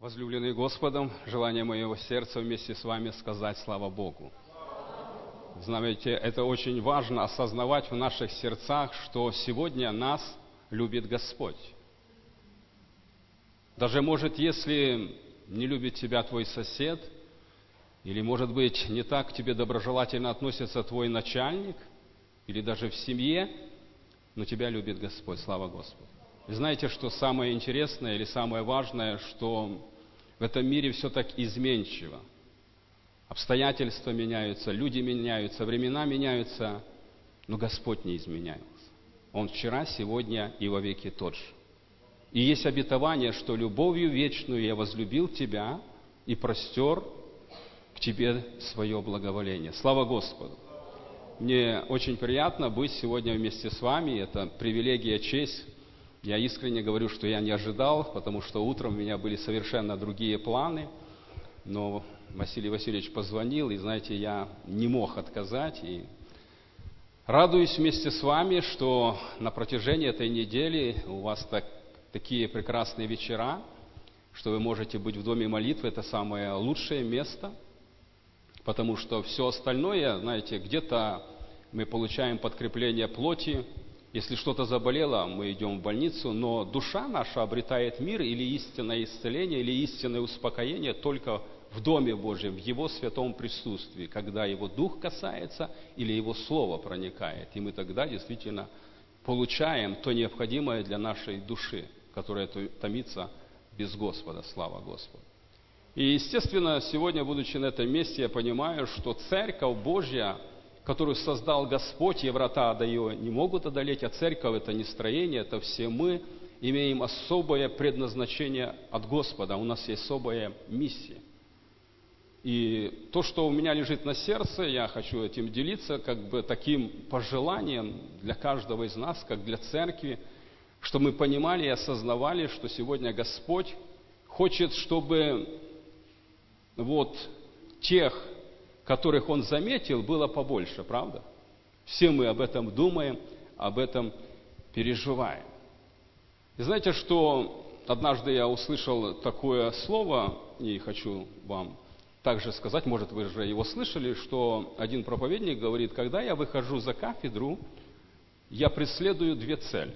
Возлюбленный Господом, желание моего сердца вместе с вами сказать слава Богу. Знаете, это очень важно осознавать в наших сердцах, что сегодня нас любит Господь. Даже, может, если не любит тебя твой сосед, или, может быть, не так к тебе доброжелательно относится твой начальник, или даже в семье, но тебя любит Господь, слава Господу. И знаете, что самое интересное или самое важное, что в этом мире все так изменчиво. Обстоятельства меняются, люди меняются, времена меняются, но Господь не изменяется. Он вчера, сегодня и во веки тот же. И есть обетование, что любовью вечную я возлюбил тебя и простер к тебе свое благоволение. Слава Господу! Мне очень приятно быть сегодня вместе с вами. Это привилегия, честь я искренне говорю, что я не ожидал, потому что утром у меня были совершенно другие планы, но Василий Васильевич позвонил, и, знаете, я не мог отказать, и радуюсь вместе с вами, что на протяжении этой недели у вас так, такие прекрасные вечера, что вы можете быть в доме молитвы, это самое лучшее место, потому что все остальное, знаете, где-то мы получаем подкрепление плоти, если что-то заболело, мы идем в больницу, но душа наша обретает мир или истинное исцеление, или истинное успокоение только в Доме Божьем, в Его святом присутствии, когда Его Дух касается или Его Слово проникает. И мы тогда действительно получаем то необходимое для нашей души, которая томится без Господа. Слава Господу. И, естественно, сегодня, будучи на этом месте, я понимаю, что Церковь Божья – которую создал Господь, и врата ада ее не могут одолеть, а церковь это не строение, это все мы имеем особое предназначение от Господа, у нас есть особая миссия. И то, что у меня лежит на сердце, я хочу этим делиться, как бы таким пожеланием для каждого из нас, как для церкви, что мы понимали и осознавали, что сегодня Господь хочет, чтобы вот тех которых он заметил, было побольше, правда? Все мы об этом думаем, об этом переживаем. И знаете, что однажды я услышал такое слово, и хочу вам также сказать, может, вы же его слышали, что один проповедник говорит, когда я выхожу за кафедру, я преследую две цели.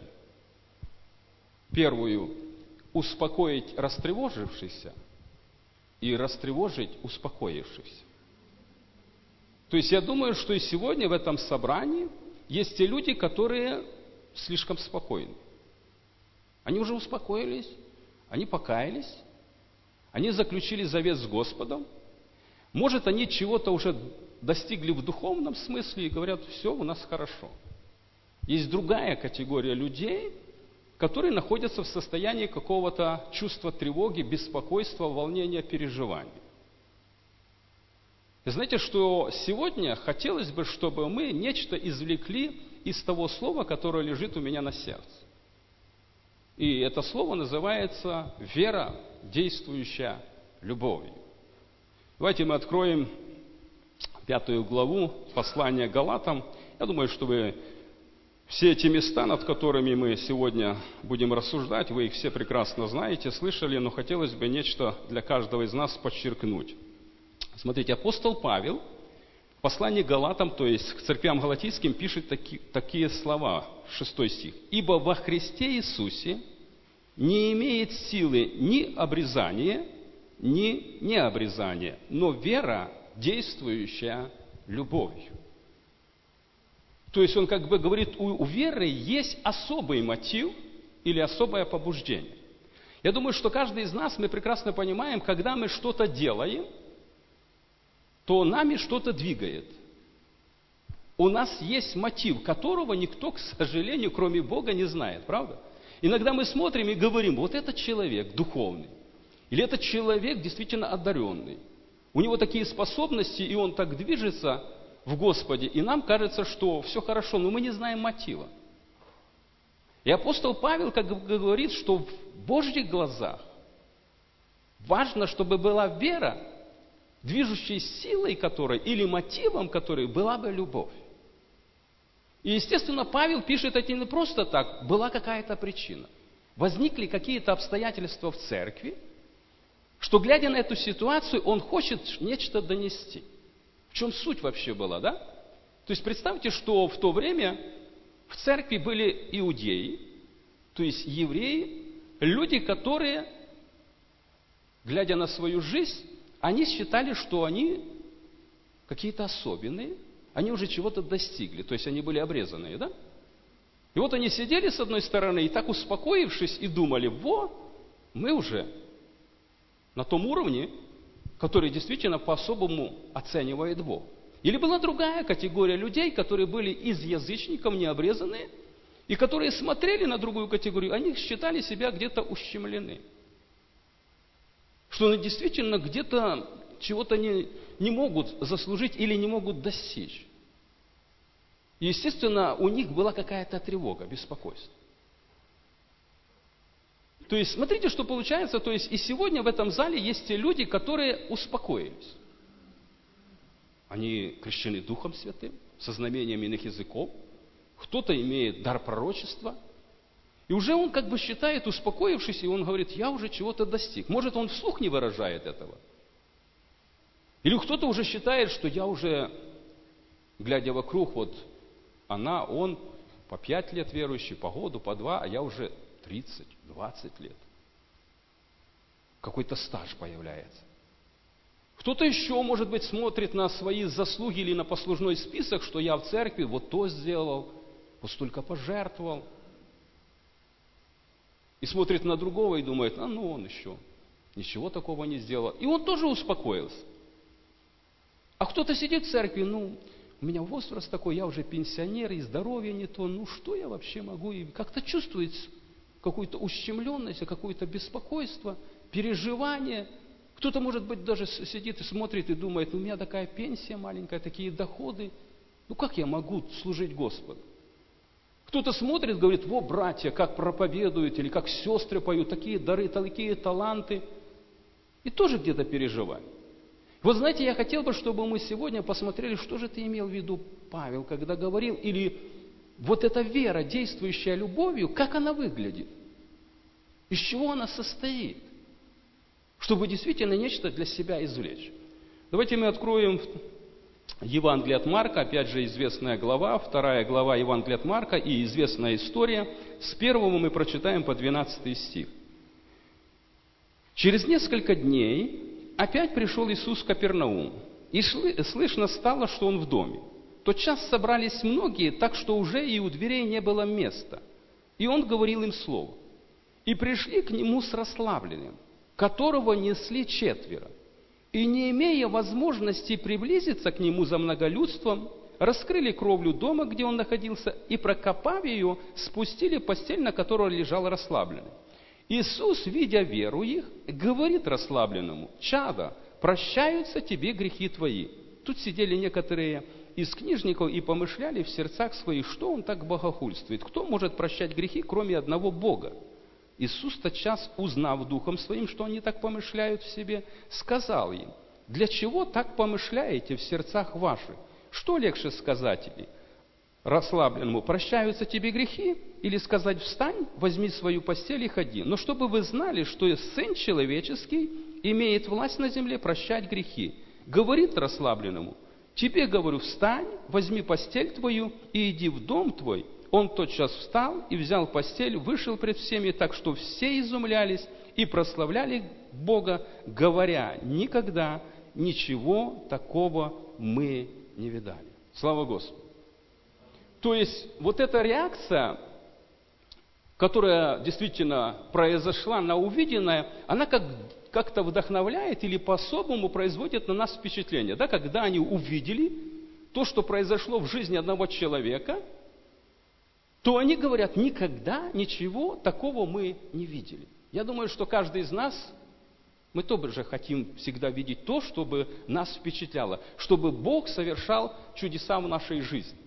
Первую – успокоить растревожившихся и растревожить успокоившихся. То есть я думаю, что и сегодня в этом собрании есть те люди, которые слишком спокойны. Они уже успокоились, они покаялись, они заключили завет с Господом. Может, они чего-то уже достигли в духовном смысле и говорят, все, у нас хорошо. Есть другая категория людей, которые находятся в состоянии какого-то чувства тревоги, беспокойства, волнения, переживания. И знаете, что сегодня хотелось бы, чтобы мы нечто извлекли из того слова, которое лежит у меня на сердце. И это слово называется «вера, действующая любовью». Давайте мы откроем пятую главу послания Галатам. Я думаю, что вы все эти места, над которыми мы сегодня будем рассуждать, вы их все прекрасно знаете, слышали, но хотелось бы нечто для каждого из нас подчеркнуть. Смотрите, апостол Павел в послании к Галатам, то есть к церквям галатийским, пишет таки, такие слова, 6 стих. «Ибо во Христе Иисусе не имеет силы ни обрезание, ни необрезание, но вера, действующая любовью». То есть он как бы говорит, у, у веры есть особый мотив или особое побуждение. Я думаю, что каждый из нас, мы прекрасно понимаем, когда мы что-то делаем – то нами что-то двигает. У нас есть мотив, которого никто, к сожалению, кроме Бога, не знает, правда? Иногда мы смотрим и говорим, вот этот человек духовный, или этот человек действительно одаренный. У него такие способности, и он так движется в Господе, и нам кажется, что все хорошо, но мы не знаем мотива. И апостол Павел как говорит, что в Божьих глазах важно, чтобы была вера, движущей силой которой или мотивом которой была бы любовь. И, естественно, Павел пишет это не просто так, была какая-то причина. Возникли какие-то обстоятельства в церкви, что, глядя на эту ситуацию, он хочет нечто донести. В чем суть вообще была, да? То есть представьте, что в то время в церкви были иудеи, то есть евреи, люди, которые, глядя на свою жизнь, они считали, что они какие-то особенные, они уже чего-то достигли, то есть они были обрезанные, да? И вот они сидели с одной стороны и так успокоившись и думали, во, мы уже на том уровне, который действительно по-особому оценивает Бог. Или была другая категория людей, которые были из язычников, необрезанные, и которые смотрели на другую категорию, они считали себя где-то ущемлены. Что они действительно где-то чего-то не, не могут заслужить или не могут достичь. естественно, у них была какая-то тревога, беспокойство. То есть, смотрите, что получается. То есть, и сегодня в этом зале есть те люди, которые успокоились. Они крещены Духом Святым, со знамением иных языков. Кто-то имеет дар пророчества. И уже он как бы считает, успокоившись, и он говорит, я уже чего-то достиг. Может, он вслух не выражает этого. Или кто-то уже считает, что я уже, глядя вокруг, вот она, он по пять лет верующий, по году, по два, а я уже 30, 20 лет. Какой-то стаж появляется. Кто-то еще, может быть, смотрит на свои заслуги или на послужной список, что я в церкви вот то сделал, вот столько пожертвовал. И смотрит на другого и думает, а ну он еще ничего такого не сделал. И он тоже успокоился. А кто-то сидит в церкви, ну, у меня возраст такой, я уже пенсионер, и здоровье не то, ну что я вообще могу? И как-то чувствует какую-то ущемленность, какое-то беспокойство, переживание. Кто-то, может быть, даже сидит и смотрит и думает, ну, у меня такая пенсия маленькая, такие доходы. Ну, как я могу служить Господу? Кто-то смотрит, говорит, во, братья, как проповедуют, или как сестры поют, такие дары, такие таланты. И тоже где-то переживает. Вот знаете, я хотел бы, чтобы мы сегодня посмотрели, что же ты имел в виду Павел, когда говорил, или вот эта вера, действующая любовью, как она выглядит? Из чего она состоит? Чтобы действительно нечто для себя извлечь. Давайте мы откроем Евангелие от Марка, опять же известная глава, вторая глава Евангелия от Марка и известная история. С первого мы прочитаем по 12 стих. Через несколько дней опять пришел Иисус в Капернаум, и слышно стало, что Он в доме тот час собрались многие, так что уже и у дверей не было места. И он говорил им слово. И пришли к нему с расслабленным, которого несли четверо. И не имея возможности приблизиться к нему за многолюдством, раскрыли кровлю дома, где он находился, и, прокопав ее, спустили постель, на которой лежал расслабленный. Иисус, видя веру их, говорит расслабленному, «Чада, прощаются тебе грехи твои». Тут сидели некоторые из книжников и помышляли в сердцах своих, что он так богохульствует, кто может прощать грехи, кроме одного Бога. Иисус тотчас, узнав духом своим, что они так помышляют в себе, сказал им, для чего так помышляете в сердцах ваших? Что легче сказать тебе? Расслабленному, прощаются тебе грехи? Или сказать, встань, возьми свою постель и ходи. Но чтобы вы знали, что Сын Человеческий имеет власть на земле прощать грехи. Говорит расслабленному, Тебе говорю, встань, возьми постель твою и иди в дом твой. Он тотчас встал и взял постель, вышел пред всеми, так что все изумлялись и прославляли Бога, говоря, никогда ничего такого мы не видали. Слава Господу. То есть вот эта реакция, которая действительно произошла на увиденное, она как как-то вдохновляет или по-особому производит на нас впечатление. Да, когда они увидели то, что произошло в жизни одного человека, то они говорят, никогда ничего такого мы не видели. Я думаю, что каждый из нас, мы тоже хотим всегда видеть то, чтобы нас впечатляло, чтобы Бог совершал чудеса в нашей жизни.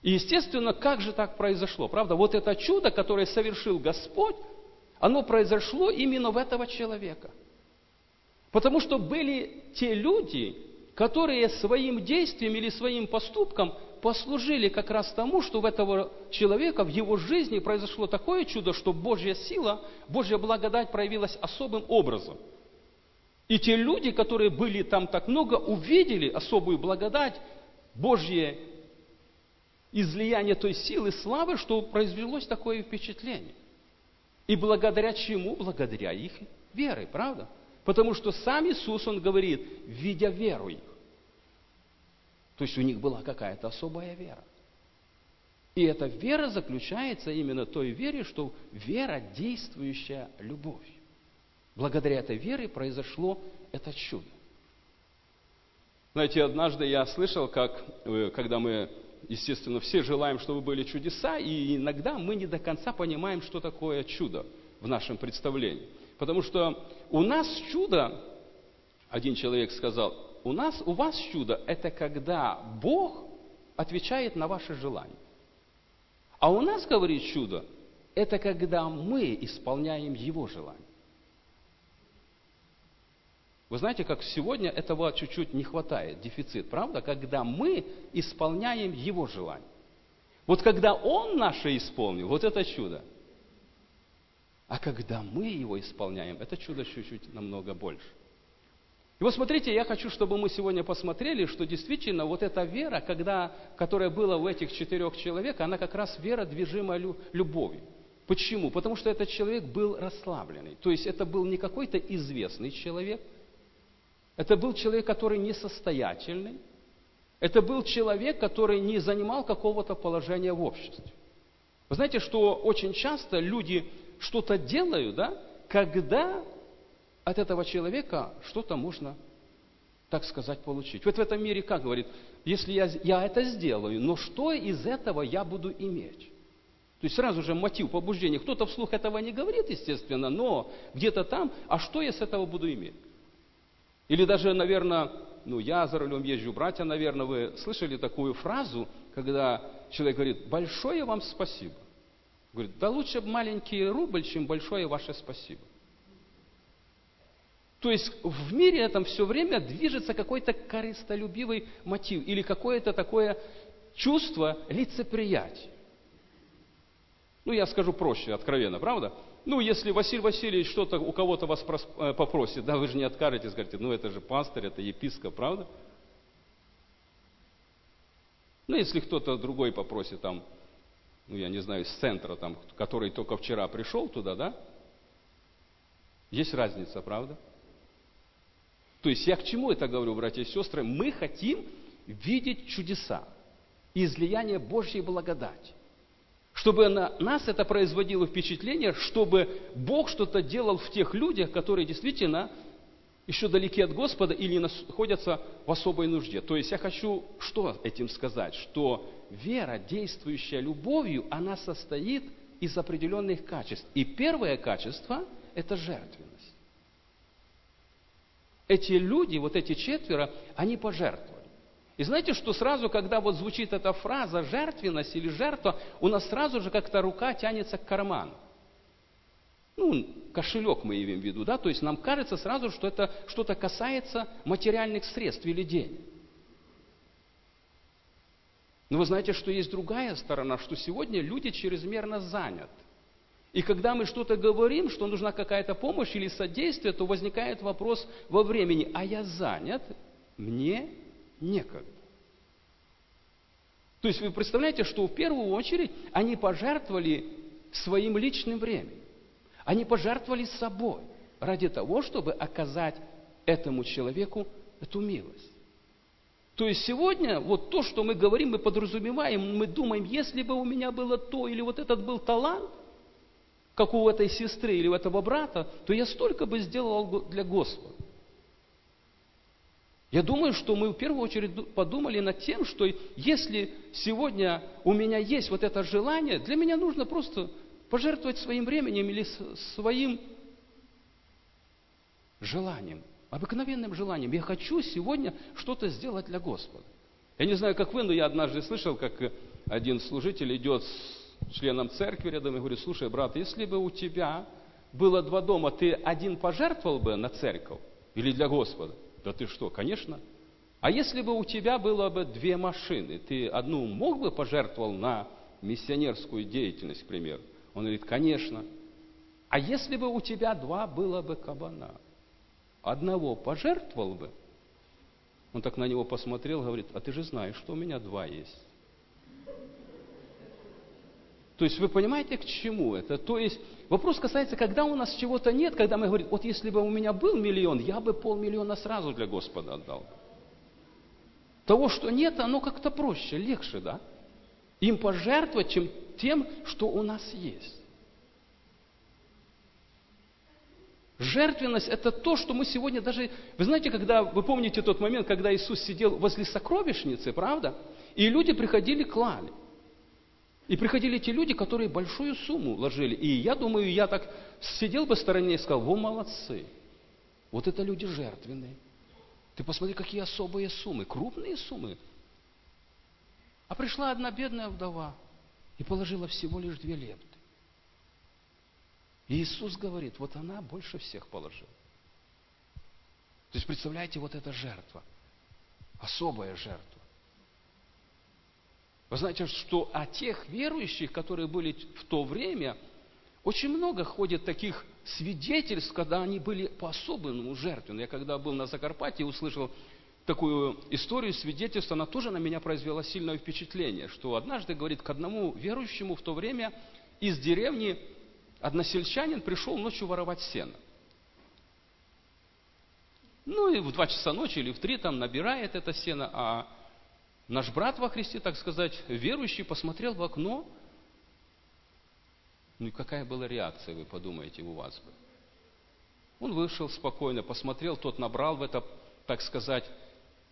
И, естественно, как же так произошло? Правда, вот это чудо, которое совершил Господь, оно произошло именно в этого человека. Потому что были те люди, которые своим действием или своим поступком послужили как раз тому, что в этого человека, в его жизни произошло такое чудо, что Божья сила, Божья благодать проявилась особым образом. И те люди, которые были там так много, увидели особую благодать, Божье излияние той силы, славы, что произвелось такое впечатление. И благодаря чему? Благодаря их вере, правда? Потому что сам Иисус, Он говорит, видя веру их. То есть у них была какая-то особая вера. И эта вера заключается именно в той вере, что вера – действующая любовь. Благодаря этой вере произошло это чудо. Знаете, однажды я слышал, как, э, когда мы, естественно, все желаем, чтобы были чудеса, и иногда мы не до конца понимаем, что такое чудо в нашем представлении. Потому что у нас чудо, один человек сказал, у нас, у вас чудо – это когда Бог отвечает на ваши желания. А у нас, говорит чудо, это когда мы исполняем Его желания. Вы знаете, как сегодня этого чуть-чуть не хватает, дефицит, правда? Когда мы исполняем Его желание. Вот когда Он наше исполнил, вот это чудо. А когда мы его исполняем, это чудо чуть-чуть намного больше. И вот смотрите, я хочу, чтобы мы сегодня посмотрели, что действительно вот эта вера, когда, которая была у этих четырех человек, она как раз вера, движимая любовью. Почему? Потому что этот человек был расслабленный. То есть это был не какой-то известный человек, это был человек, который несостоятельный, это был человек, который не занимал какого-то положения в обществе. Вы знаете, что очень часто люди что-то делают, да, когда от этого человека что-то можно, так сказать, получить. Вот в этом мире, как говорит, если я, я это сделаю, но что из этого я буду иметь? То есть сразу же мотив побуждения. Кто-то вслух этого не говорит, естественно, но где-то там, а что я с этого буду иметь? Или даже, наверное, ну я за рулем езжу, братья, наверное, вы слышали такую фразу, когда человек говорит, большое вам спасибо. Говорит, да лучше маленький рубль, чем большое ваше спасибо. То есть в мире этом все время движется какой-то корыстолюбивый мотив или какое-то такое чувство лицеприятия. Ну, я скажу проще, откровенно, правда? Ну, если Василий Васильевич что-то у кого-то вас э, попросит, да, вы же не откажетесь, говорите, ну, это же пастырь, это епископ, правда? Ну, если кто-то другой попросит, там, ну, я не знаю, из центра, там, который только вчера пришел туда, да? Есть разница, правда? То есть я к чему это говорю, братья и сестры? Мы хотим видеть чудеса, излияние Божьей благодати. Чтобы на нас это производило впечатление, чтобы Бог что-то делал в тех людях, которые действительно еще далеки от Господа или находятся в особой нужде. То есть я хочу что этим сказать? Что вера, действующая любовью, она состоит из определенных качеств. И первое качество – это жертвенность. Эти люди, вот эти четверо, они пожертвовали. И знаете, что сразу, когда вот звучит эта фраза «жертвенность» или «жертва», у нас сразу же как-то рука тянется к карману. Ну, кошелек мы имеем в виду, да, то есть нам кажется сразу, что это что-то касается материальных средств или денег. Но вы знаете, что есть другая сторона, что сегодня люди чрезмерно заняты. И когда мы что-то говорим, что нужна какая-то помощь или содействие, то возникает вопрос во времени, а я занят, мне некогда. То есть вы представляете, что в первую очередь они пожертвовали своим личным временем. Они пожертвовали собой ради того, чтобы оказать этому человеку эту милость. То есть сегодня вот то, что мы говорим, мы подразумеваем, мы думаем, если бы у меня было то или вот этот был талант – как у этой сестры или у этого брата, то я столько бы сделал для Господа. Я думаю, что мы в первую очередь подумали над тем, что если сегодня у меня есть вот это желание, для меня нужно просто пожертвовать своим временем или своим желанием, обыкновенным желанием. Я хочу сегодня что-то сделать для Господа. Я не знаю, как вы, но я однажды слышал, как один служитель идет с членом церкви рядом и говорю, слушай, брат, если бы у тебя было два дома, ты один пожертвовал бы на церковь или для Господа? Да ты что, конечно. а если бы у тебя было бы две машины, ты одну мог бы пожертвовал на миссионерскую деятельность, к примеру? Он говорит, конечно. А если бы у тебя два было бы кабана, одного пожертвовал бы? Он так на него посмотрел, говорит, а ты же знаешь, что у меня два есть. То есть вы понимаете, к чему это? То есть вопрос касается, когда у нас чего-то нет, когда мы говорим, вот если бы у меня был миллион, я бы полмиллиона сразу для Господа отдал. Того, что нет, оно как-то проще, легче, да? Им пожертвовать, чем тем, что у нас есть. Жертвенность – это то, что мы сегодня даже... Вы знаете, когда, вы помните тот момент, когда Иисус сидел возле сокровищницы, правда? И люди приходили, клали. И приходили те люди, которые большую сумму ложили. И я думаю, я так сидел в стороне и сказал, вы молодцы. Вот это люди жертвенные. Ты посмотри, какие особые суммы, крупные суммы. А пришла одна бедная вдова и положила всего лишь две лепты. И Иисус говорит, вот она больше всех положила. То есть, представляете, вот эта жертва, особая жертва. Знаете, что о тех верующих, которые были в то время, очень много ходит таких свидетельств, когда они были по-особенному жертвенны. Я когда был на Закарпатье, услышал такую историю, свидетельство, она тоже на меня произвела сильное впечатление, что однажды, говорит, к одному верующему в то время из деревни односельчанин пришел ночью воровать сено. Ну и в два часа ночи или в три там набирает это сено, а наш брат во Христе, так сказать, верующий, посмотрел в окно, ну и какая была реакция, вы подумаете, у вас бы? Он вышел спокойно, посмотрел, тот набрал в это, так сказать,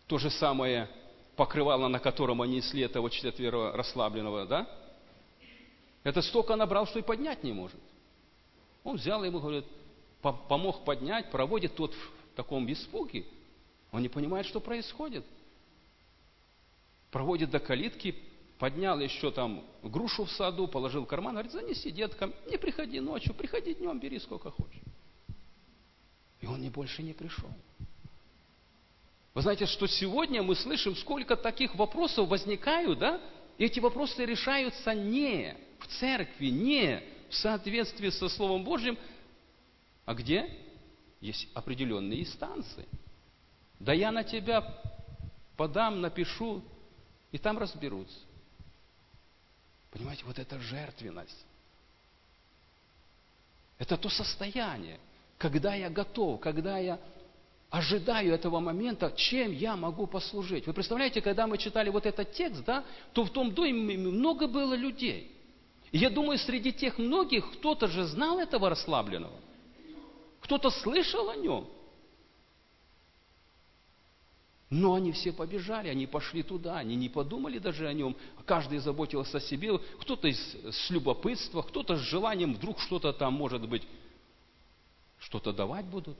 то же самое покрывало, на котором они несли этого четверо расслабленного, да? Это столько набрал, что и поднять не может. Он взял ему, говорит, помог поднять, проводит тот в таком испуге. Он не понимает, что происходит. Проводит до калитки, поднял еще там грушу в саду, положил в карман, говорит, занеси деткам, не приходи ночью, приходи днем, бери сколько хочешь. И он не больше не пришел. Вы знаете, что сегодня мы слышим, сколько таких вопросов возникают, да? И эти вопросы решаются не в церкви, не в соответствии со Словом Божьим, а где? Есть определенные инстанции. Да я на тебя подам, напишу, и там разберутся. Понимаете, вот это жертвенность. Это то состояние, когда я готов, когда я ожидаю этого момента, чем я могу послужить. Вы представляете, когда мы читали вот этот текст, да, то в том доме много было людей. И я думаю, среди тех многих кто-то же знал этого расслабленного. Кто-то слышал о нем. Но они все побежали, они пошли туда, они не подумали даже о нем. Каждый заботился о себе, кто-то с любопытства, кто-то с желанием, вдруг что-то там, может быть, что-то давать будут.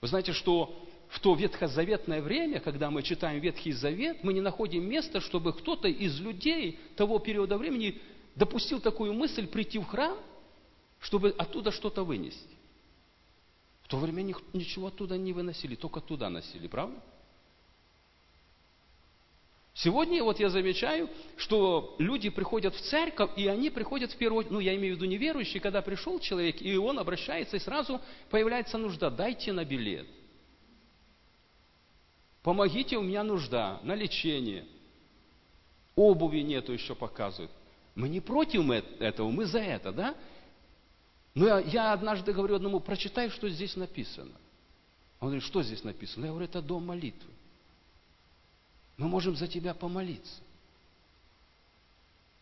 Вы знаете, что в то ветхозаветное время, когда мы читаем Ветхий Завет, мы не находим места, чтобы кто-то из людей того периода времени допустил такую мысль прийти в храм, чтобы оттуда что-то вынести. То время ничего оттуда не выносили, только туда носили, правда? Сегодня вот я замечаю, что люди приходят в церковь, и они приходят в первую очередь, ну я имею в виду неверующие, когда пришел человек, и он обращается, и сразу появляется нужда, дайте на билет. Помогите, у меня нужда на лечение. Обуви нету еще показывают. Мы не против этого, мы за это, да? Но я, я однажды говорю одному, прочитай, что здесь написано. Он говорит, что здесь написано? Я говорю, это дом молитвы. Мы можем за тебя помолиться.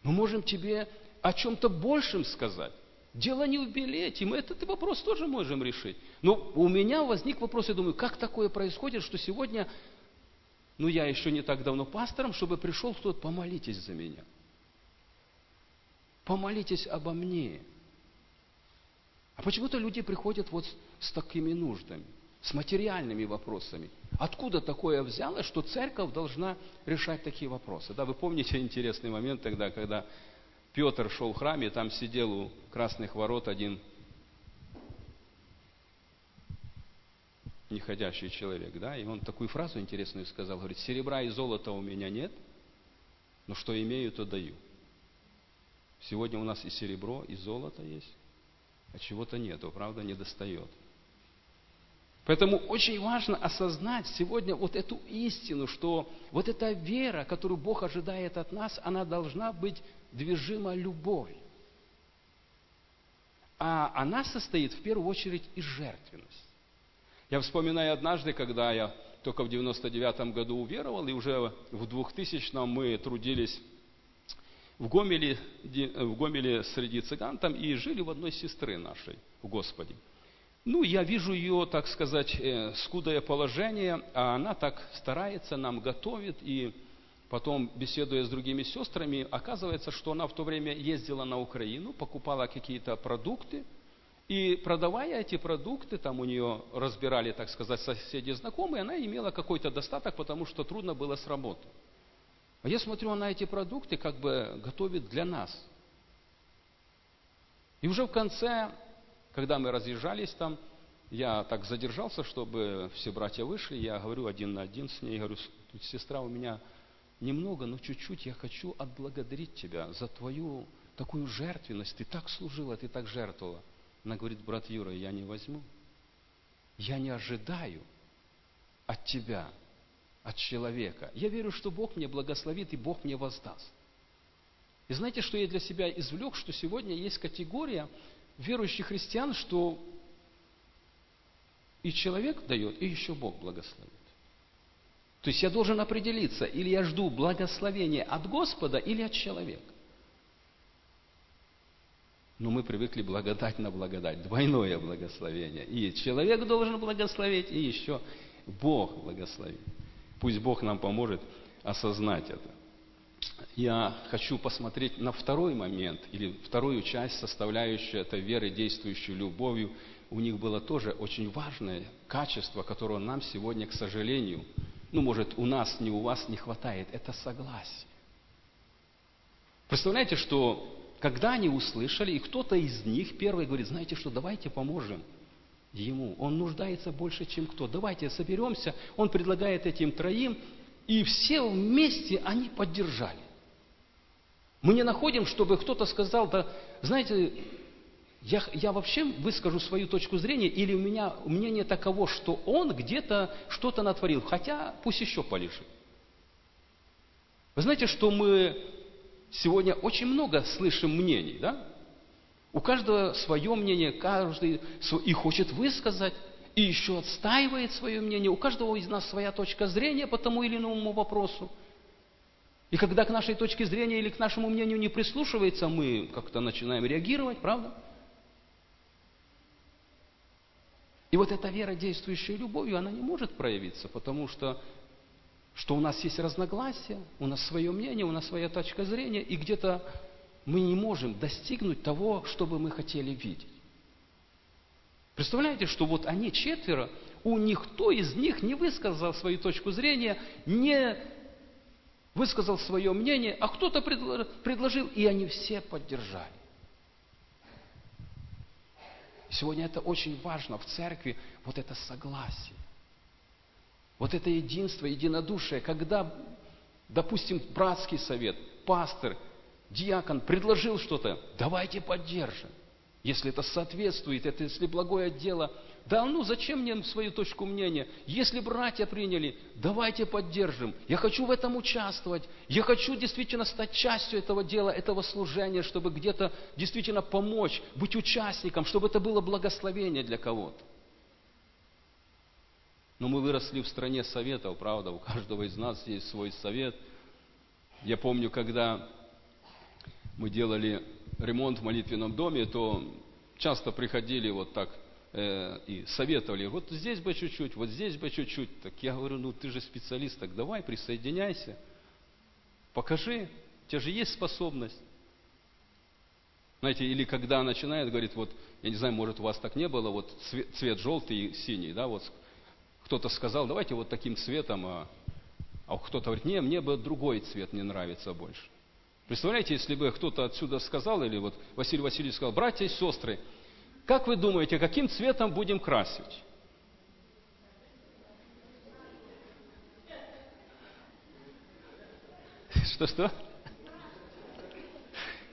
Мы можем тебе о чем-то большем сказать. Дело не в билете, мы этот вопрос тоже можем решить. Но у меня возник вопрос, я думаю, как такое происходит, что сегодня, ну я еще не так давно пастором, чтобы пришел кто-то, помолитесь за меня. Помолитесь обо мне. А почему-то люди приходят вот с такими нуждами, с материальными вопросами. Откуда такое взялось, что церковь должна решать такие вопросы? Да, вы помните интересный момент тогда, когда Петр шел в храме, там сидел у красных ворот один неходящий человек, да, и он такую фразу интересную сказал, говорит, серебра и золота у меня нет, но что имею, то даю. Сегодня у нас и серебро, и золото есть, а чего-то нету, правда, не достает. Поэтому очень важно осознать сегодня вот эту истину, что вот эта вера, которую Бог ожидает от нас, она должна быть движима любовью. А она состоит в первую очередь из жертвенности. Я вспоминаю однажды, когда я только в 99 году уверовал, и уже в 2000 мы трудились в Гомеле, в Гомеле среди цыган там и жили в одной сестры нашей в Господе. Ну, я вижу ее, так сказать, э, скудое положение, а она так старается, нам готовит, и потом, беседуя с другими сестрами, оказывается, что она в то время ездила на Украину, покупала какие-то продукты, и продавая эти продукты, там у нее разбирали, так сказать, соседи знакомые, она имела какой-то достаток, потому что трудно было с работы. А я смотрю, она эти продукты как бы готовит для нас. И уже в конце, когда мы разъезжались там, я так задержался, чтобы все братья вышли, я говорю один на один с ней, говорю, сестра, у меня немного, но чуть-чуть я хочу отблагодарить тебя за твою такую жертвенность. Ты так служила, ты так жертвовала. Она говорит, брат Юра, я не возьму. Я не ожидаю от тебя от человека. Я верю, что Бог мне благословит и Бог мне воздаст. И знаете, что я для себя извлек, что сегодня есть категория верующих христиан, что и человек дает, и еще Бог благословит. То есть я должен определиться, или я жду благословения от Господа, или от человека. Но мы привыкли благодать на благодать, двойное благословение. И человек должен благословить, и еще Бог благословит. Пусть Бог нам поможет осознать это. Я хочу посмотреть на второй момент, или вторую часть, составляющую это веры, действующую любовью. У них было тоже очень важное качество, которого нам сегодня, к сожалению, ну, может, у нас, не у вас не хватает. Это согласие. Представляете, что когда они услышали, и кто-то из них первый говорит, знаете что, давайте поможем – ему. Он нуждается больше, чем кто. Давайте соберемся. Он предлагает этим троим, и все вместе они поддержали. Мы не находим, чтобы кто-то сказал, да, знаете, я, я вообще выскажу свою точку зрения, или у меня мнение таково, что он где-то что-то натворил, хотя пусть еще полежит. Вы знаете, что мы сегодня очень много слышим мнений, да? У каждого свое мнение, каждый и хочет высказать, и еще отстаивает свое мнение. У каждого из нас своя точка зрения по тому или иному вопросу. И когда к нашей точке зрения или к нашему мнению не прислушивается, мы как-то начинаем реагировать, правда? И вот эта вера, действующая любовью, она не может проявиться, потому что, что у нас есть разногласия, у нас свое мнение, у нас своя точка зрения, и где-то мы не можем достигнуть того, что бы мы хотели видеть. Представляете, что вот они четверо, у никто из них не высказал свою точку зрения, не высказал свое мнение, а кто-то предложил, и они все поддержали. Сегодня это очень важно в церкви, вот это согласие. Вот это единство, единодушие, когда, допустим, братский совет, пастор – диакон предложил что-то, давайте поддержим. Если это соответствует, это если благое дело, да ну зачем мне свою точку мнения? Если братья приняли, давайте поддержим. Я хочу в этом участвовать. Я хочу действительно стать частью этого дела, этого служения, чтобы где-то действительно помочь, быть участником, чтобы это было благословение для кого-то. Но мы выросли в стране советов, правда, у каждого из нас есть свой совет. Я помню, когда мы делали ремонт в молитвенном доме, то часто приходили вот так э, и советовали, вот здесь бы чуть-чуть, вот здесь бы чуть-чуть. Так я говорю, ну ты же специалист, так давай присоединяйся, покажи, у тебя же есть способность. Знаете, или когда начинает, говорит, вот, я не знаю, может у вас так не было, вот цвет, цвет желтый и синий, да, вот кто-то сказал, давайте вот таким цветом, а, а кто-то говорит, не, мне бы другой цвет не нравится больше. Представляете, если бы кто-то отсюда сказал, или вот Василий Васильевич сказал, братья и сестры, как вы думаете, каким цветом будем красить? Что-что?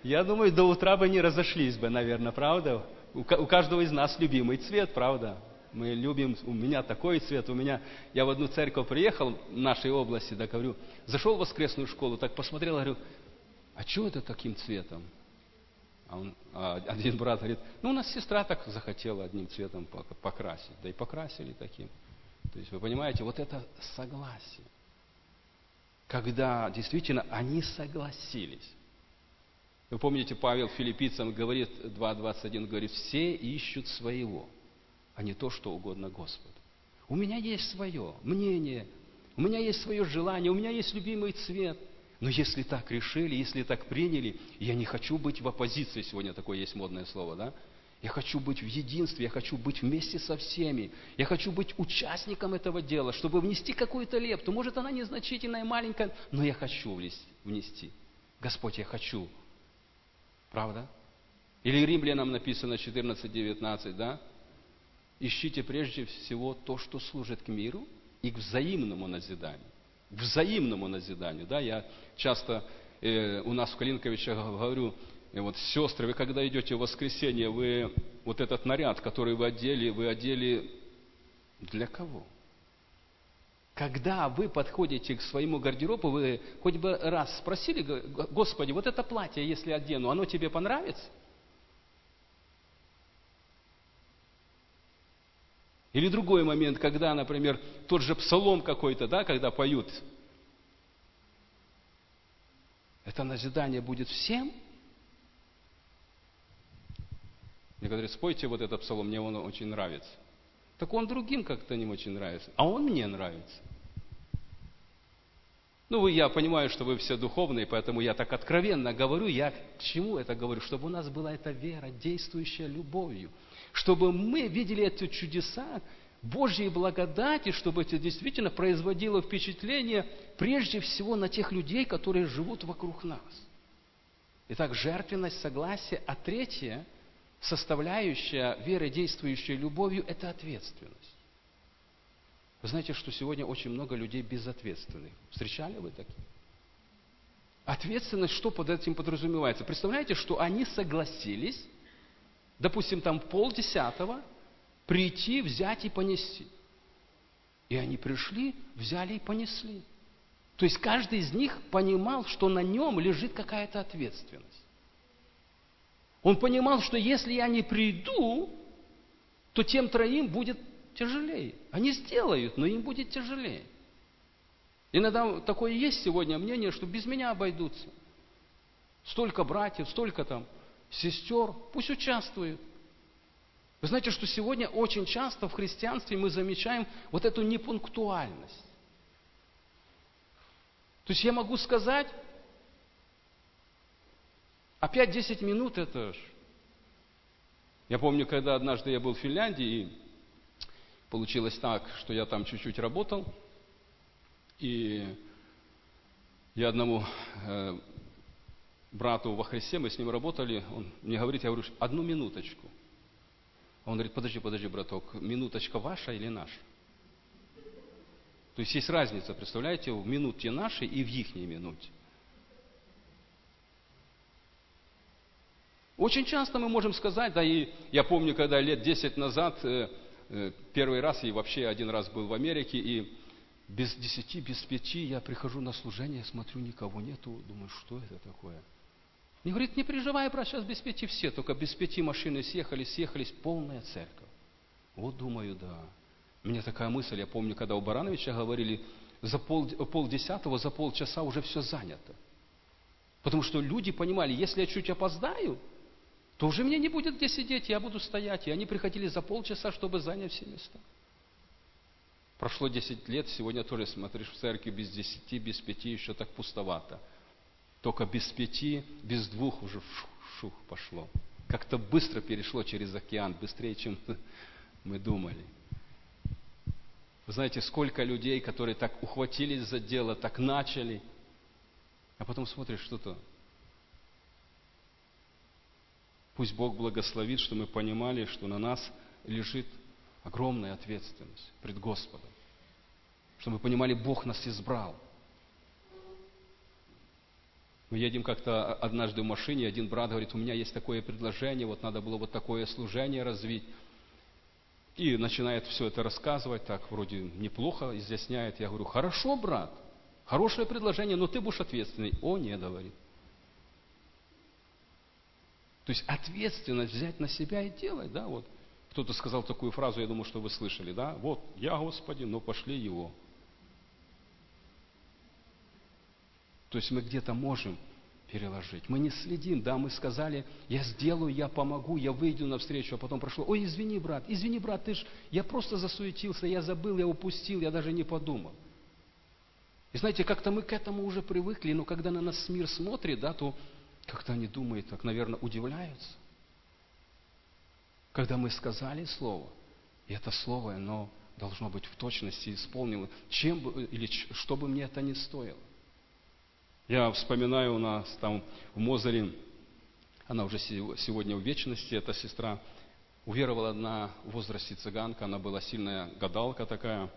Я думаю, до утра бы не разошлись бы, наверное, правда? У каждого из нас любимый цвет, правда? Мы любим, у меня такой цвет, у меня... Я в одну церковь приехал в нашей области, да, говорю, зашел в воскресную школу, так посмотрел, говорю, а что это таким цветом? А, он, а один брат говорит, ну, у нас сестра так захотела одним цветом покрасить, да и покрасили таким. То есть, вы понимаете, вот это согласие. Когда действительно они согласились. Вы помните, Павел филиппийцам говорит, 2.21, говорит, все ищут своего, а не то, что угодно Господу. У меня есть свое мнение, у меня есть свое желание, у меня есть любимый цвет. Но если так решили, если так приняли, я не хочу быть в оппозиции, сегодня такое есть модное слово, да? Я хочу быть в единстве, я хочу быть вместе со всеми. Я хочу быть участником этого дела, чтобы внести какую-то лепту. Может, она незначительная, маленькая, но я хочу внести. Господь, я хочу Правда? Или римлянам написано 14.19, да? Ищите прежде всего то, что служит к миру и к взаимному назиданию. Взаимному назиданию, да? Я часто э, у нас в Калинковичах говорю, э, вот, сестры, вы когда идете в воскресенье, вы вот этот наряд, который вы одели, вы одели для кого? Когда вы подходите к своему гардеробу, вы хоть бы раз спросили, Господи, вот это платье, если одену, оно тебе понравится? Или другой момент, когда, например, тот же псалом какой-то, да, когда поют, это назидание будет всем? Мне говорят, спойте вот этот псалом, мне он очень нравится. Так он другим как-то не очень нравится, а он мне нравится. Ну, я понимаю, что вы все духовные, поэтому я так откровенно говорю. Я к чему это говорю? Чтобы у нас была эта вера, действующая любовью. Чтобы мы видели эти чудеса Божьей благодати, чтобы это действительно производило впечатление прежде всего на тех людей, которые живут вокруг нас. Итак, жертвенность, согласие. А третье, составляющая веры, действующей любовью, это ответственность. Вы знаете, что сегодня очень много людей безответственных. Встречали вы такие? Ответственность, что под этим подразумевается? Представляете, что они согласились, допустим, там полдесятого, прийти, взять и понести. И они пришли, взяли и понесли. То есть каждый из них понимал, что на нем лежит какая-то ответственность. Он понимал, что если я не приду, то тем троим будет тяжелее. Они сделают, но им будет тяжелее. Иногда такое есть сегодня мнение, что без меня обойдутся. Столько братьев, столько там сестер, пусть участвуют. Вы знаете, что сегодня очень часто в христианстве мы замечаем вот эту непунктуальность. То есть я могу сказать, опять 10 минут это ж. Я помню, когда однажды я был в Финляндии, и Получилось так, что я там чуть-чуть работал, и я одному э, брату во Христе, мы с ним работали, он мне говорит, я говорю, одну минуточку. Он говорит, подожди, подожди, браток, минуточка ваша или наша? То есть есть разница, представляете, в минуте нашей и в ихней минуте. Очень часто мы можем сказать, да и я помню, когда лет 10 назад э, Э, первый раз и вообще один раз был в Америке, и без десяти, без пяти я прихожу на служение, смотрю, никого нету, думаю, что это такое? Мне говорит, не переживай, брат, сейчас без пяти все, только без пяти машины съехали, съехались, полная церковь. Вот думаю, да. У меня такая мысль, я помню, когда у Барановича говорили, за пол, полдесятого, за полчаса уже все занято. Потому что люди понимали, если я чуть опоздаю, то уже мне не будет где сидеть, я буду стоять. И они приходили за полчаса, чтобы занять все места. Прошло 10 лет, сегодня тоже смотришь в церкви без десяти, без пяти, еще так пустовато. Только без пяти, без двух уже шух пошло. Как-то быстро перешло через океан, быстрее, чем мы думали. Вы знаете, сколько людей, которые так ухватились за дело, так начали, а потом смотришь, что-то Пусть Бог благословит, что мы понимали, что на нас лежит огромная ответственность пред Господом. Что мы понимали, Бог нас избрал. Мы едем как-то однажды в машине, один брат говорит, у меня есть такое предложение, вот надо было вот такое служение развить. И начинает все это рассказывать, так вроде неплохо изъясняет. Я говорю, хорошо, брат, хорошее предложение, но ты будешь ответственный. О, нет, говорит. То есть ответственность взять на себя и делать, да, вот. Кто-то сказал такую фразу, я думаю, что вы слышали, да? Вот, я Господи, но пошли его. То есть мы где-то можем переложить. Мы не следим, да, мы сказали, я сделаю, я помогу, я выйду навстречу, а потом прошло, ой, извини, брат, извини, брат, ты ж, я просто засуетился, я забыл, я упустил, я даже не подумал. И знаете, как-то мы к этому уже привыкли, но когда на нас мир смотрит, да, то как-то они думают, так, наверное, удивляются. Когда мы сказали слово, и это слово, оно должно быть в точности исполнено, чем бы, или что бы мне это ни стоило. Я вспоминаю у нас там в Мозере, она уже сегодня в вечности, эта сестра, уверовала в возрасте цыганка, она была сильная гадалка такая.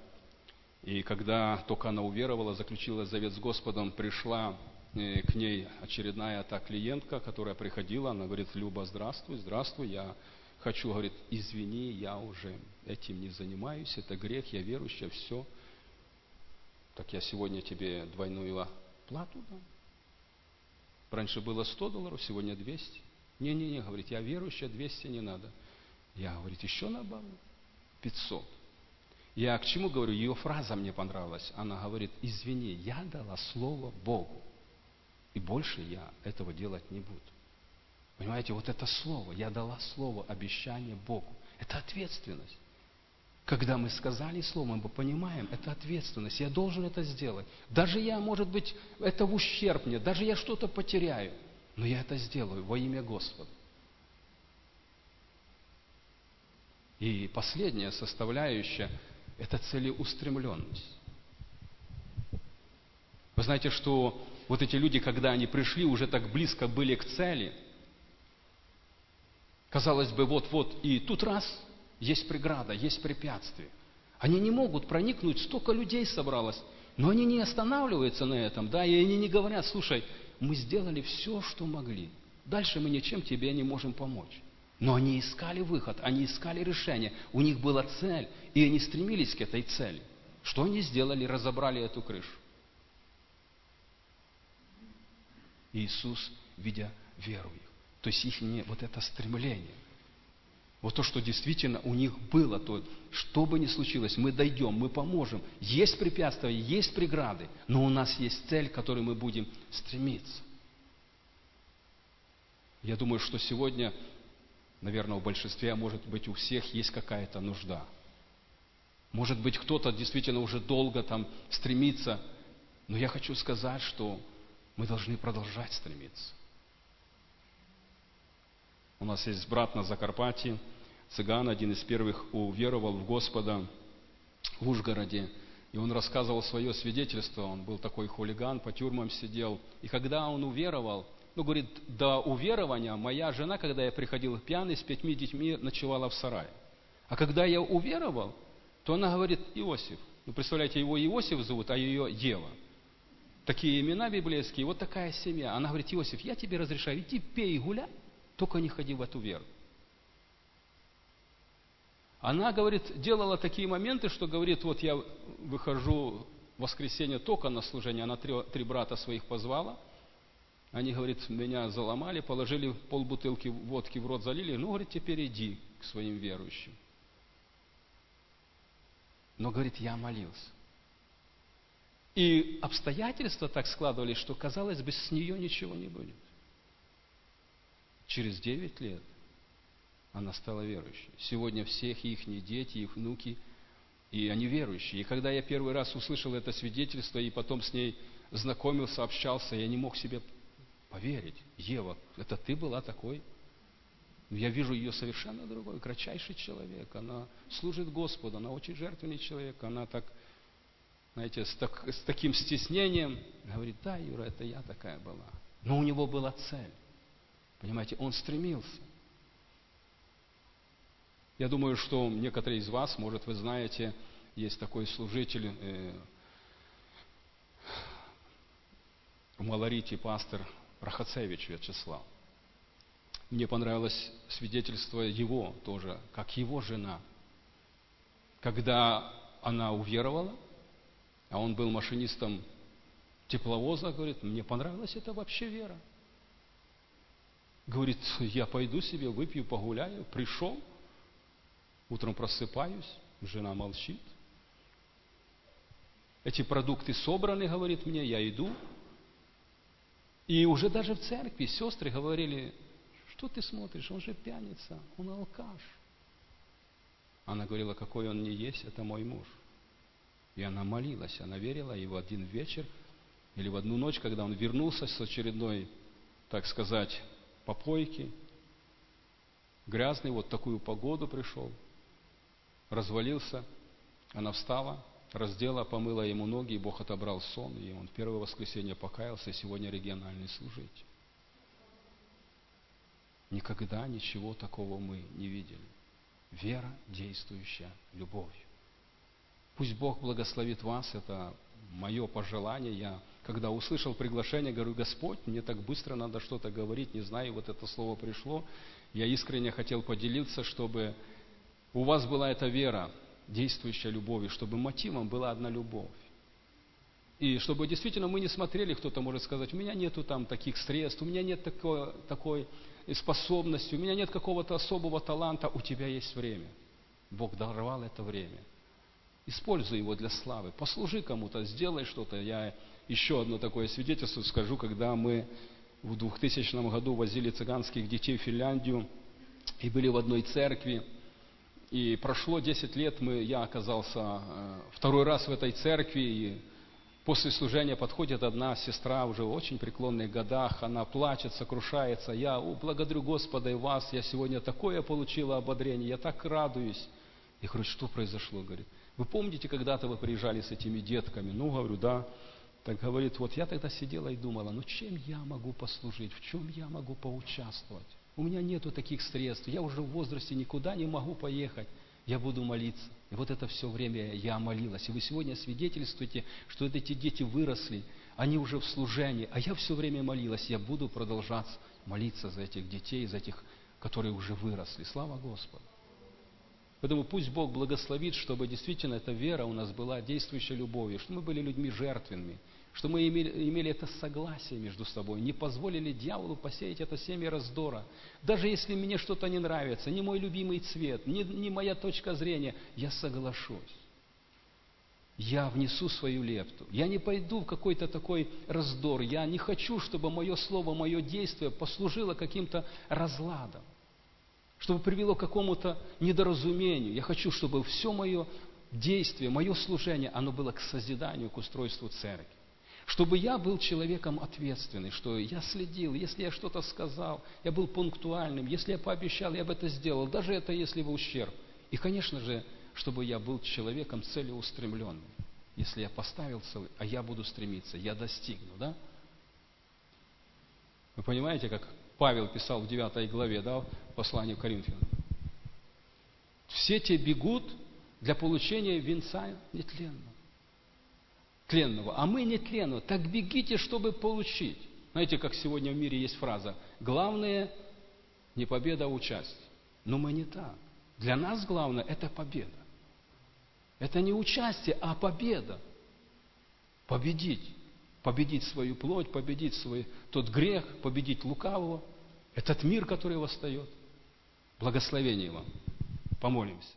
И когда только она уверовала, заключила завет с Господом, пришла э, к ней очередная та клиентка, которая приходила, она говорит, Люба, здравствуй, здравствуй, я хочу, говорит, извини, я уже этим не занимаюсь, это грех, я верующая, все. Так я сегодня тебе двойную плату дам. Раньше было 100 долларов, сегодня 200. Не-не-не, говорит, я верующая, 200 не надо. Я, говорит, еще набавлю. 500. Я к чему говорю? Ее фраза мне понравилась. Она говорит, извини, я дала слово Богу. И больше я этого делать не буду. Понимаете, вот это слово, я дала слово, обещание Богу. Это ответственность. Когда мы сказали слово, мы понимаем, это ответственность, я должен это сделать. Даже я, может быть, это в ущерб мне, даже я что-то потеряю, но я это сделаю во имя Господа. И последняя составляющая – это целеустремленность. Вы знаете, что вот эти люди, когда они пришли, уже так близко были к цели, казалось бы, вот-вот, и тут раз – есть преграда, есть препятствие. Они не могут проникнуть, столько людей собралось, но они не останавливаются на этом, да, и они не говорят, слушай, мы сделали все, что могли, дальше мы ничем тебе не можем помочь. Но они искали выход, они искали решение, у них была цель, и они стремились к этой цели. Что они сделали? Разобрали эту крышу. Иисус, видя веру их, то есть их не, вот это стремление – вот то, что действительно у них было, то, что бы ни случилось, мы дойдем, мы поможем. Есть препятствия, есть преграды, но у нас есть цель, к которой мы будем стремиться. Я думаю, что сегодня, наверное, у большинства, а может быть у всех есть какая-то нужда. Может быть, кто-то действительно уже долго там стремится, но я хочу сказать, что мы должны продолжать стремиться. У нас есть брат на Закарпатье, цыган, один из первых уверовал в Господа в Ужгороде. И он рассказывал свое свидетельство, он был такой хулиган, по тюрьмам сидел. И когда он уверовал, ну, говорит, до уверования моя жена, когда я приходил пьяный, с пятьми детьми ночевала в сарае. А когда я уверовал, то она говорит, Иосиф. Ну, представляете, его Иосиф зовут, а ее Ева. Такие имена библейские, вот такая семья. Она говорит, Иосиф, я тебе разрешаю, иди пей гуляй, только не ходи в эту веру. Она, говорит, делала такие моменты, что говорит, вот я выхожу в воскресенье только на служение, она три, три брата своих позвала, они, говорит, меня заломали, положили полбутылки водки в рот, залили, ну, говорит, теперь иди к своим верующим. Но, говорит, я молился. И обстоятельства так складывались, что, казалось бы, с нее ничего не будет. Через 9 лет она стала верующей. Сегодня всех их дети, их внуки, и они верующие. И когда я первый раз услышал это свидетельство, и потом с ней знакомился, общался, я не мог себе поверить. Ева, это ты была такой? Я вижу ее совершенно другой, кратчайший человек. Она служит Господу, она очень жертвенный человек. Она так, знаете, с, так, с таким стеснением говорит, да, Юра, это я такая была. Но у него была цель. Понимаете, он стремился. Я думаю, что некоторые из вас, может, вы знаете, есть такой служитель э, Малорите, пастор Рахацевич Вячеслав. Мне понравилось свидетельство его тоже, как его жена. Когда она уверовала, а он был машинистом тепловоза, говорит, мне понравилась эта вообще вера. Говорит, я пойду себе, выпью, погуляю. Пришел, утром просыпаюсь, жена молчит. Эти продукты собраны, говорит мне, я иду. И уже даже в церкви сестры говорили, что ты смотришь, он же пьяница, он алкаш. Она говорила, какой он не есть, это мой муж. И она молилась, она верила, и в один вечер или в одну ночь, когда он вернулся с очередной, так сказать, попойки, грязный, вот такую погоду пришел, развалился, она встала, раздела, помыла ему ноги, и Бог отобрал сон, и он первое воскресенье покаялся, и сегодня региональный служитель. Никогда ничего такого мы не видели. Вера, действующая любовью. Пусть Бог благословит вас, это мое пожелание. Я, когда услышал приглашение, говорю, Господь, мне так быстро надо что-то говорить, не знаю, вот это слово пришло. Я искренне хотел поделиться, чтобы у вас была эта вера, действующая любовью, чтобы мотивом была одна любовь. И чтобы действительно мы не смотрели, кто-то может сказать, у меня нету там таких средств, у меня нет такой, такой способности, у меня нет какого-то особого таланта, у тебя есть время. Бог даровал это время. Используй его для славы. Послужи кому-то, сделай что-то. Я еще одно такое свидетельство скажу, когда мы в 2000 году возили цыганских детей в Финляндию и были в одной церкви. И прошло 10 лет, мы, я оказался э, второй раз в этой церкви, и после служения подходит одна сестра уже в очень преклонных годах, она плачет, сокрушается. Я О, благодарю Господа и вас, я сегодня такое получила ободрение, я так радуюсь. Я говорю, что произошло? Говорит, вы помните, когда-то вы приезжали с этими детками? Ну, говорю, да. Так говорит, вот я тогда сидела и думала, ну чем я могу послужить, в чем я могу поучаствовать? У меня нету таких средств, я уже в возрасте никуда не могу поехать, я буду молиться. И вот это все время я молилась. И вы сегодня свидетельствуете, что эти дети выросли, они уже в служении, а я все время молилась, я буду продолжать молиться за этих детей, за этих, которые уже выросли. Слава Господу. Поэтому пусть Бог благословит, чтобы действительно эта вера у нас была действующей любовью, что мы были людьми жертвенными, что мы имели, имели это согласие между собой, не позволили дьяволу посеять это семя раздора. Даже если мне что-то не нравится, не мой любимый цвет, не, не моя точка зрения, я соглашусь. Я внесу свою лепту. Я не пойду в какой-то такой раздор. Я не хочу, чтобы мое слово, мое действие послужило каким-то разладом, чтобы привело к какому-то недоразумению. Я хочу, чтобы все мое действие, мое служение, оно было к созиданию, к устройству церкви чтобы я был человеком ответственным, что я следил, если я что-то сказал, я был пунктуальным, если я пообещал, я бы это сделал, даже это если в ущерб. И, конечно же, чтобы я был человеком целеустремленным. Если я поставил цель, а я буду стремиться, я достигну, да? Вы понимаете, как Павел писал в 9 главе, да, послании к Коринфянам? Все те бегут для получения венца нетленного тленного, а мы не тленного. Так бегите, чтобы получить. Знаете, как сегодня в мире есть фраза «Главное не победа, а участие». Но мы не так. Для нас главное – это победа. Это не участие, а победа. Победить. Победить свою плоть, победить свой тот грех, победить лукавого. Этот мир, который восстает. Благословение вам. Помолимся.